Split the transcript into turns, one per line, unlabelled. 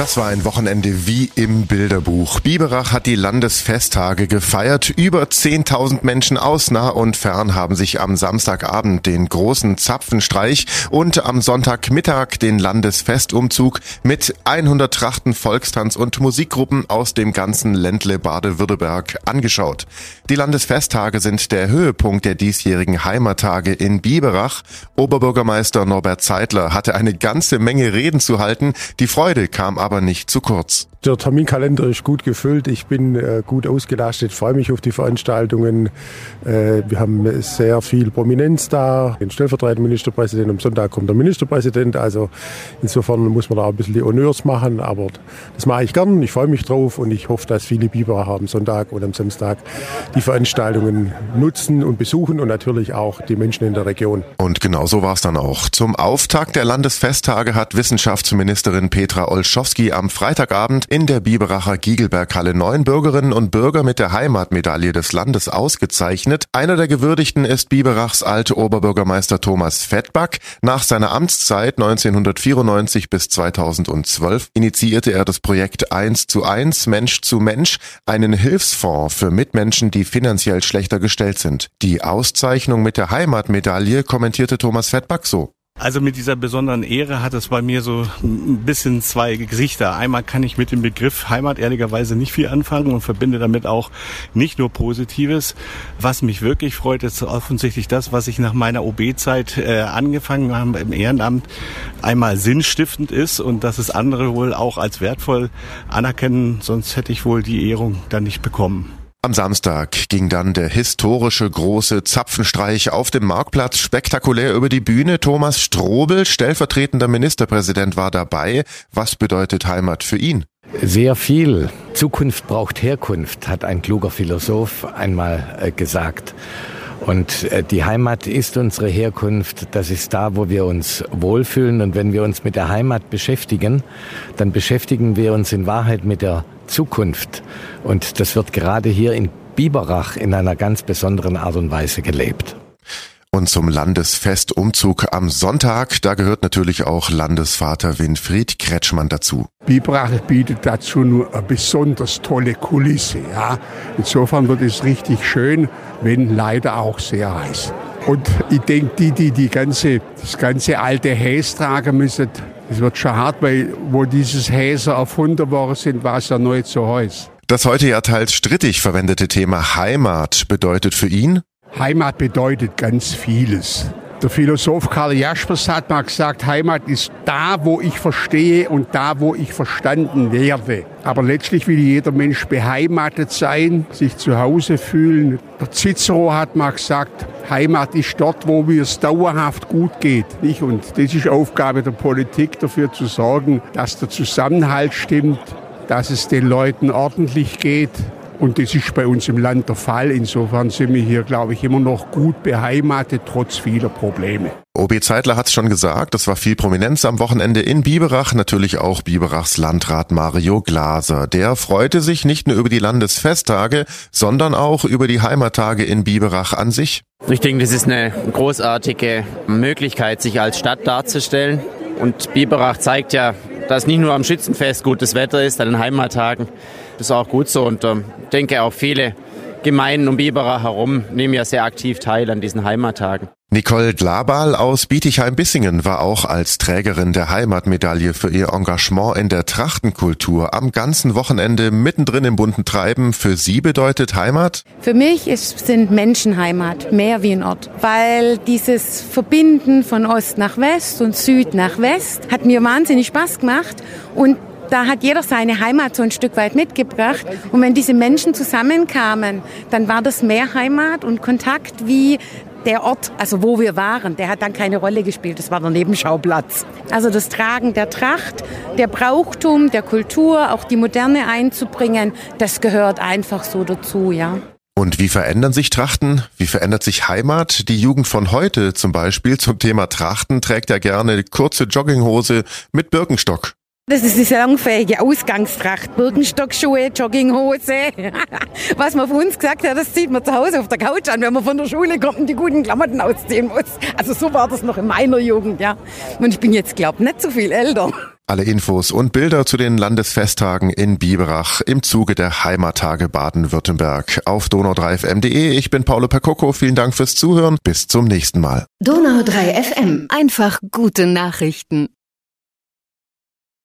Das war ein Wochenende wie im Bilderbuch. Biberach hat die Landesfesttage gefeiert. Über 10.000 Menschen aus nah und fern haben sich am Samstagabend den großen Zapfenstreich und am Sonntagmittag den Landesfestumzug mit 100 Trachten, Volkstanz und Musikgruppen aus dem ganzen Ländle Baden-Württemberg angeschaut. Die Landesfesttage sind der Höhepunkt der diesjährigen Heimattage in Biberach. Oberbürgermeister Norbert Zeitler hatte eine ganze Menge Reden zu halten. Die Freude kam aber aber nicht zu kurz.
Der Terminkalender ist gut gefüllt. Ich bin äh, gut ausgelastet, freue mich auf die Veranstaltungen. Äh, wir haben sehr viel Prominenz da. Den stellvertretenden Ministerpräsidenten. Am Sonntag kommt der Ministerpräsident. Also insofern muss man da ein bisschen die Honneurs machen. Aber das mache ich gern. Ich freue mich drauf und ich hoffe, dass viele Biber am Sonntag und am Samstag die Veranstaltungen nutzen und besuchen und natürlich auch die Menschen in der Region.
Und genau so war es dann auch. Zum Auftakt der Landesfesttage hat Wissenschaftsministerin Petra Olschowski am Freitagabend in der Biberacher Giegelberghalle neun Bürgerinnen und Bürger mit der Heimatmedaille des Landes ausgezeichnet. Einer der Gewürdigten ist Biberachs alte Oberbürgermeister Thomas Fettback. Nach seiner Amtszeit 1994 bis 2012 initiierte er das Projekt 1 zu 1 Mensch zu Mensch, einen Hilfsfonds für Mitmenschen, die finanziell schlechter gestellt sind. Die Auszeichnung mit der Heimatmedaille kommentierte Thomas Fettback so.
Also mit dieser besonderen Ehre hat es bei mir so ein bisschen zwei Gesichter. Einmal kann ich mit dem Begriff Heimat ehrlicherweise nicht viel anfangen und verbinde damit auch nicht nur Positives. Was mich wirklich freut, ist offensichtlich das, was ich nach meiner OB-Zeit äh, angefangen habe im Ehrenamt, einmal sinnstiftend ist und dass es andere wohl auch als wertvoll anerkennen, sonst hätte ich wohl die Ehrung dann nicht bekommen.
Am Samstag ging dann der historische große Zapfenstreich auf dem Marktplatz spektakulär über die Bühne. Thomas Strobel, stellvertretender Ministerpräsident, war dabei. Was bedeutet Heimat für ihn?
Sehr viel. Zukunft braucht Herkunft, hat ein kluger Philosoph einmal äh, gesagt. Und äh, die Heimat ist unsere Herkunft. Das ist da, wo wir uns wohlfühlen. Und wenn wir uns mit der Heimat beschäftigen, dann beschäftigen wir uns in Wahrheit mit der Zukunft. Und das wird gerade hier in Biberach in einer ganz besonderen Art und Weise gelebt.
Und zum Landesfestumzug am Sonntag, da gehört natürlich auch Landesvater Winfried Kretschmann dazu.
Biberach bietet dazu nur eine besonders tolle Kulisse. Ja. Insofern wird es richtig schön, wenn leider auch sehr heiß. Und ich denke, die, die die ganze, das ganze alte Häs tragen müssen, es wird schon hart, weil wo dieses Häser erfunden worden sind, war es ja neu zu heiß.
Das heute ja teils strittig verwendete Thema Heimat bedeutet für ihn?
Heimat bedeutet ganz vieles. Der Philosoph Karl Jaspers hat mal gesagt, Heimat ist da, wo ich verstehe und da, wo ich verstanden werde. Aber letztlich will jeder Mensch beheimatet sein, sich zu Hause fühlen. Der Cicero hat mal gesagt, Heimat ist dort, wo es dauerhaft gut geht. Und das ist Aufgabe der Politik, dafür zu sorgen, dass der Zusammenhalt stimmt, dass es den Leuten ordentlich geht und das ist bei uns im Land der Fall. Insofern sind wir hier, glaube ich, immer noch gut beheimatet, trotz vieler Probleme.
OB Zeitler hat es schon gesagt, es war viel Prominenz am Wochenende in Biberach, natürlich auch Biberachs Landrat Mario Glaser. Der freute sich nicht nur über die Landesfesttage, sondern auch über die Heimattage in Biberach an sich.
Ich denke, das ist eine großartige Möglichkeit, sich als Stadt darzustellen. Und Biberach zeigt ja, dass nicht nur am Schützenfest gutes Wetter ist, an den Heimattagen, ist auch gut so und ähm, denke auch viele Gemeinden um Biberach herum nehmen ja sehr aktiv teil an diesen Heimattagen.
Nicole Glabal aus Bietigheim-Bissingen war auch als Trägerin der Heimatmedaille für ihr Engagement in der Trachtenkultur am ganzen Wochenende mittendrin im bunten Treiben. Für sie bedeutet Heimat?
Für mich ist, sind Menschen Heimat, mehr wie ein Ort. Weil dieses Verbinden von Ost nach West und Süd nach West hat mir wahnsinnig Spaß gemacht und da hat jeder seine Heimat so ein Stück weit mitgebracht. Und wenn diese Menschen zusammenkamen, dann war das mehr Heimat und Kontakt wie der Ort, also wo wir waren, der hat dann keine Rolle gespielt. Das war der Nebenschauplatz. Also das Tragen der Tracht, der Brauchtum, der Kultur, auch die Moderne einzubringen, das gehört einfach so dazu, ja.
Und wie verändern sich Trachten? Wie verändert sich Heimat? Die Jugend von heute zum Beispiel zum Thema Trachten trägt ja gerne kurze Jogginghose mit Birkenstock.
Das ist die salonfähige Ausgangstracht. Birkenstockschuhe, Jogginghose. Was man von uns gesagt hat, das zieht man zu Hause auf der Couch an, wenn man von der Schule kommt und die guten Klamotten ausziehen muss. Also so war das noch in meiner Jugend, ja. Und ich bin jetzt, glaube nicht so viel älter.
Alle Infos und Bilder zu den Landesfesttagen in Biberach im Zuge der Heimattage Baden-Württemberg auf donau3fm.de. Ich bin Paolo Percocco. Vielen Dank fürs Zuhören. Bis zum nächsten Mal.
Donau3 FM. Einfach gute Nachrichten.